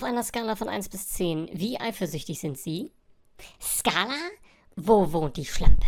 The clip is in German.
Auf einer Skala von 1 bis 10, wie eifersüchtig sind Sie? Skala? Wo wohnt die Schlampe?